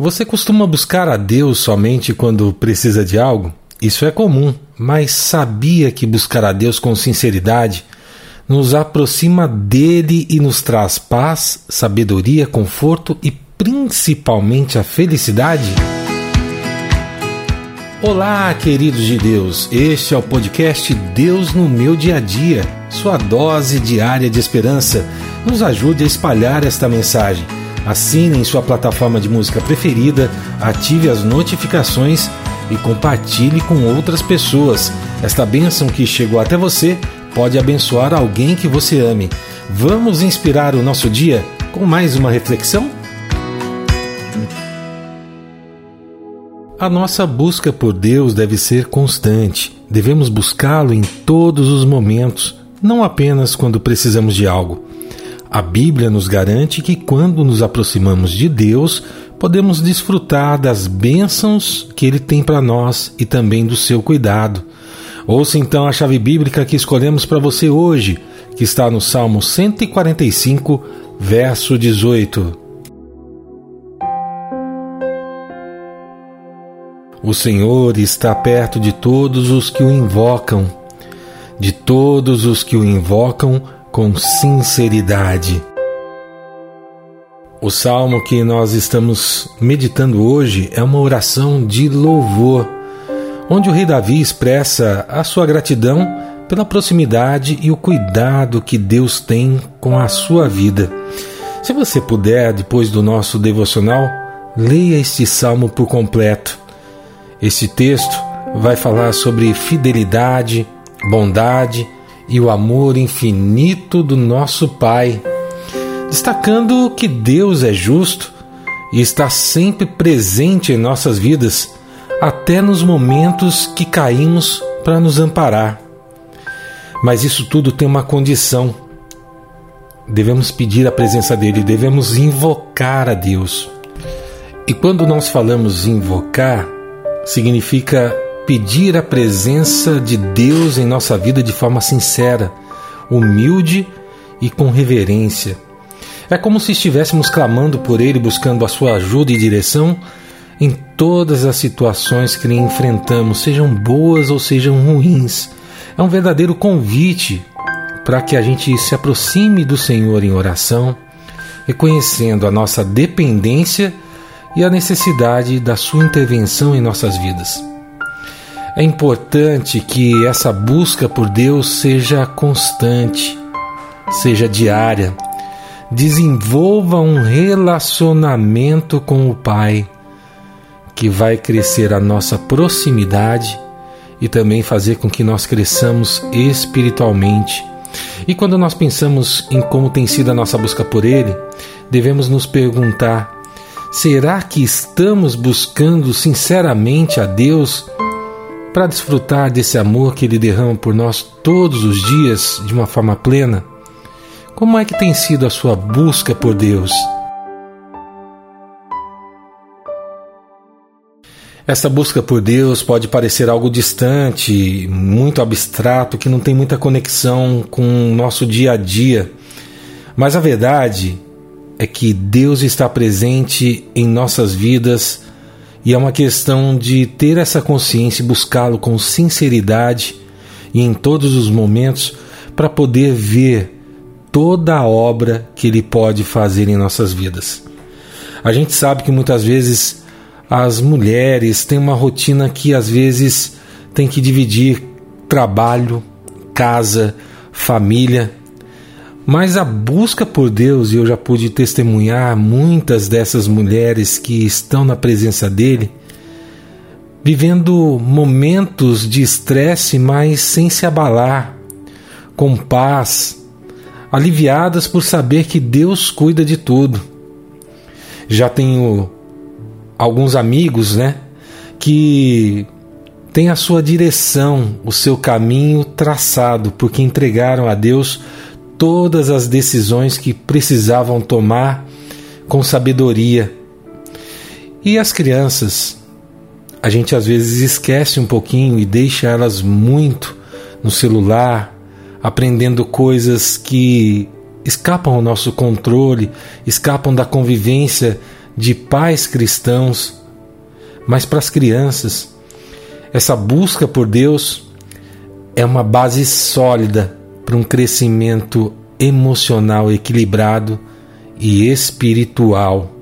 Você costuma buscar a Deus somente quando precisa de algo? Isso é comum, mas sabia que buscar a Deus com sinceridade nos aproxima dele e nos traz paz, sabedoria, conforto e principalmente a felicidade? Olá, queridos de Deus. Este é o podcast Deus no meu dia a dia, sua dose diária de esperança. Nos ajude a espalhar esta mensagem Assine em sua plataforma de música preferida, ative as notificações e compartilhe com outras pessoas. Esta bênção que chegou até você pode abençoar alguém que você ame. Vamos inspirar o nosso dia com mais uma reflexão? A nossa busca por Deus deve ser constante. Devemos buscá-lo em todos os momentos, não apenas quando precisamos de algo. A Bíblia nos garante que quando nos aproximamos de Deus, podemos desfrutar das bênçãos que Ele tem para nós e também do seu cuidado. Ouça então a chave bíblica que escolhemos para você hoje, que está no Salmo 145, verso 18. O Senhor está perto de todos os que o invocam, de todos os que o invocam com sinceridade. O salmo que nós estamos meditando hoje é uma oração de louvor, onde o rei Davi expressa a sua gratidão pela proximidade e o cuidado que Deus tem com a sua vida. Se você puder, depois do nosso devocional, leia este salmo por completo. Este texto vai falar sobre fidelidade, bondade e o amor infinito do nosso Pai, destacando que Deus é justo e está sempre presente em nossas vidas, até nos momentos que caímos para nos amparar. Mas isso tudo tem uma condição. Devemos pedir a presença dele, devemos invocar a Deus. E quando nós falamos invocar, significa pedir a presença de Deus em nossa vida de forma sincera, humilde e com reverência. É como se estivéssemos clamando por Ele, buscando a sua ajuda e direção em todas as situações que enfrentamos, sejam boas ou sejam ruins. É um verdadeiro convite para que a gente se aproxime do Senhor em oração, reconhecendo a nossa dependência e a necessidade da Sua intervenção em nossas vidas. É importante que essa busca por Deus seja constante, seja diária. Desenvolva um relacionamento com o Pai, que vai crescer a nossa proximidade e também fazer com que nós cresçamos espiritualmente. E quando nós pensamos em como tem sido a nossa busca por Ele, devemos nos perguntar: será que estamos buscando sinceramente a Deus? Para desfrutar desse amor que Ele derrama por nós todos os dias de uma forma plena? Como é que tem sido a sua busca por Deus? Essa busca por Deus pode parecer algo distante, muito abstrato, que não tem muita conexão com o nosso dia a dia. Mas a verdade é que Deus está presente em nossas vidas e é uma questão de ter essa consciência e buscá-lo com sinceridade e em todos os momentos para poder ver toda a obra que ele pode fazer em nossas vidas. A gente sabe que muitas vezes as mulheres têm uma rotina que às vezes tem que dividir trabalho, casa, família mas a busca por Deus, e eu já pude testemunhar muitas dessas mulheres que estão na presença dele, vivendo momentos de estresse, mas sem se abalar, com paz, aliviadas por saber que Deus cuida de tudo. Já tenho alguns amigos, né, que têm a sua direção, o seu caminho traçado, porque entregaram a Deus todas as decisões que precisavam tomar com sabedoria. E as crianças, a gente às vezes esquece um pouquinho e deixa elas muito no celular, aprendendo coisas que escapam ao nosso controle, escapam da convivência de pais cristãos, mas para as crianças. Essa busca por Deus é uma base sólida para um crescimento emocional equilibrado e espiritual.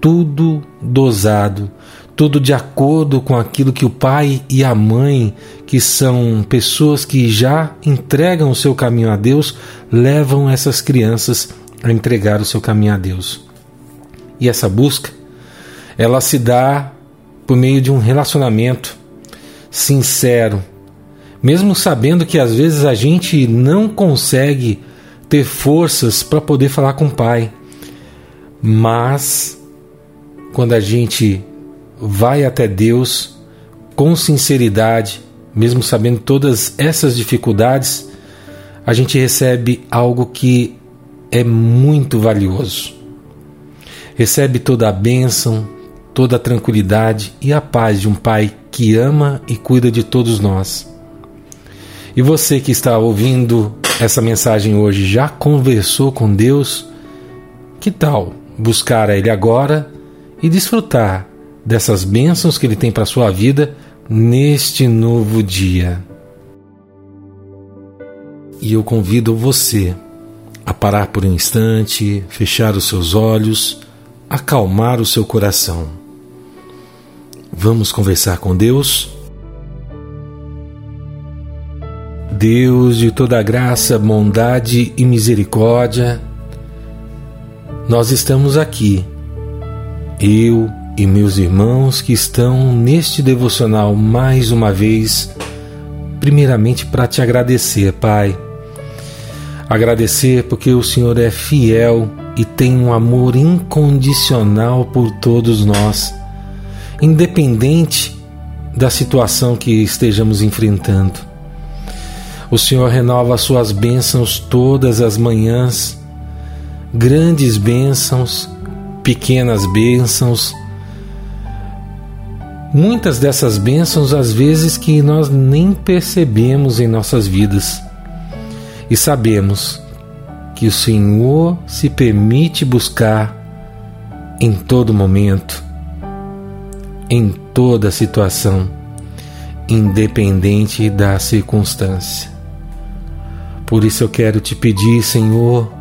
Tudo dosado, tudo de acordo com aquilo que o pai e a mãe, que são pessoas que já entregam o seu caminho a Deus, levam essas crianças a entregar o seu caminho a Deus. E essa busca, ela se dá por meio de um relacionamento sincero, mesmo sabendo que às vezes a gente não consegue ter forças para poder falar com o Pai. Mas quando a gente vai até Deus com sinceridade, mesmo sabendo todas essas dificuldades, a gente recebe algo que é muito valioso. Recebe toda a bênção, toda a tranquilidade e a paz de um Pai que ama e cuida de todos nós. E você que está ouvindo essa mensagem hoje já conversou com Deus? Que tal buscar a Ele agora e desfrutar dessas bênçãos que Ele tem para sua vida neste novo dia? E eu convido você a parar por um instante, fechar os seus olhos, acalmar o seu coração. Vamos conversar com Deus? Deus de toda graça, bondade e misericórdia, nós estamos aqui, eu e meus irmãos que estão neste devocional mais uma vez, primeiramente para te agradecer, Pai. Agradecer porque o Senhor é fiel e tem um amor incondicional por todos nós, independente da situação que estejamos enfrentando. O Senhor renova suas bênçãos todas as manhãs, grandes bênçãos, pequenas bênçãos. Muitas dessas bênçãos, às vezes, que nós nem percebemos em nossas vidas. E sabemos que o Senhor se permite buscar em todo momento, em toda situação, independente da circunstância. Por isso eu quero te pedir, Senhor,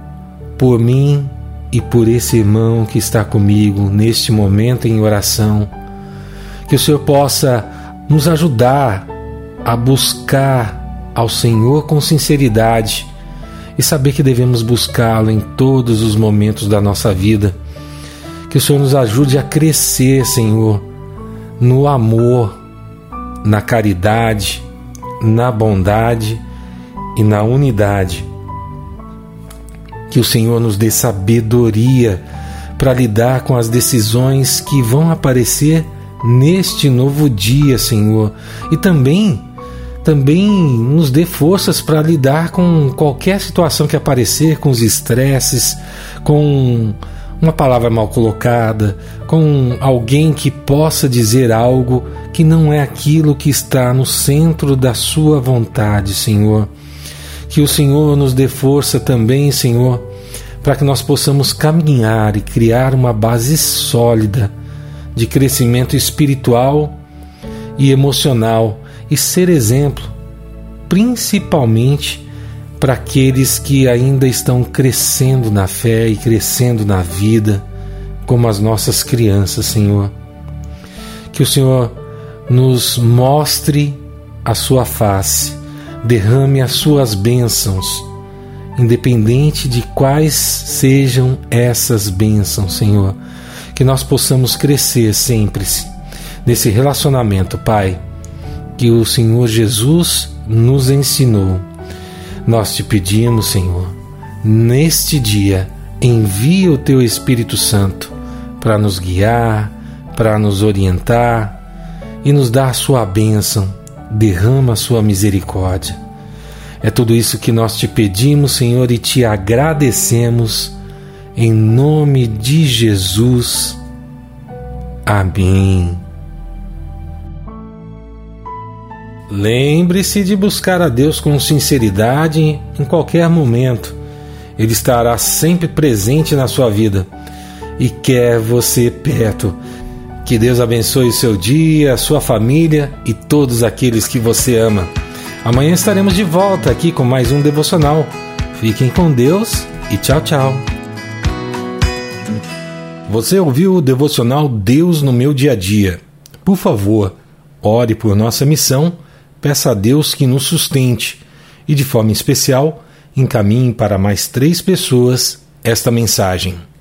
por mim e por esse irmão que está comigo neste momento em oração, que o Senhor possa nos ajudar a buscar ao Senhor com sinceridade e saber que devemos buscá-lo em todos os momentos da nossa vida. Que o Senhor nos ajude a crescer, Senhor, no amor, na caridade, na bondade e na unidade. Que o Senhor nos dê sabedoria para lidar com as decisões que vão aparecer neste novo dia, Senhor, e também também nos dê forças para lidar com qualquer situação que aparecer, com os estresses, com uma palavra mal colocada, com alguém que possa dizer algo que não é aquilo que está no centro da sua vontade, Senhor. Que o Senhor nos dê força também, Senhor, para que nós possamos caminhar e criar uma base sólida de crescimento espiritual e emocional e ser exemplo, principalmente para aqueles que ainda estão crescendo na fé e crescendo na vida, como as nossas crianças, Senhor. Que o Senhor nos mostre a sua face derrame as suas bênçãos, independente de quais sejam essas bênçãos, Senhor. Que nós possamos crescer sempre nesse relacionamento, Pai, que o Senhor Jesus nos ensinou. Nós te pedimos, Senhor, neste dia, envia o teu Espírito Santo para nos guiar, para nos orientar e nos dar a sua bênção derrama a sua misericórdia. É tudo isso que nós te pedimos, Senhor, e te agradecemos em nome de Jesus. Amém. Lembre-se de buscar a Deus com sinceridade em qualquer momento. Ele estará sempre presente na sua vida. e quer você perto. Que Deus abençoe o seu dia, a sua família e todos aqueles que você ama. Amanhã estaremos de volta aqui com mais um devocional. Fiquem com Deus e tchau, tchau. Você ouviu o devocional Deus no meu dia a dia? Por favor, ore por nossa missão, peça a Deus que nos sustente e, de forma especial, encaminhe para mais três pessoas esta mensagem.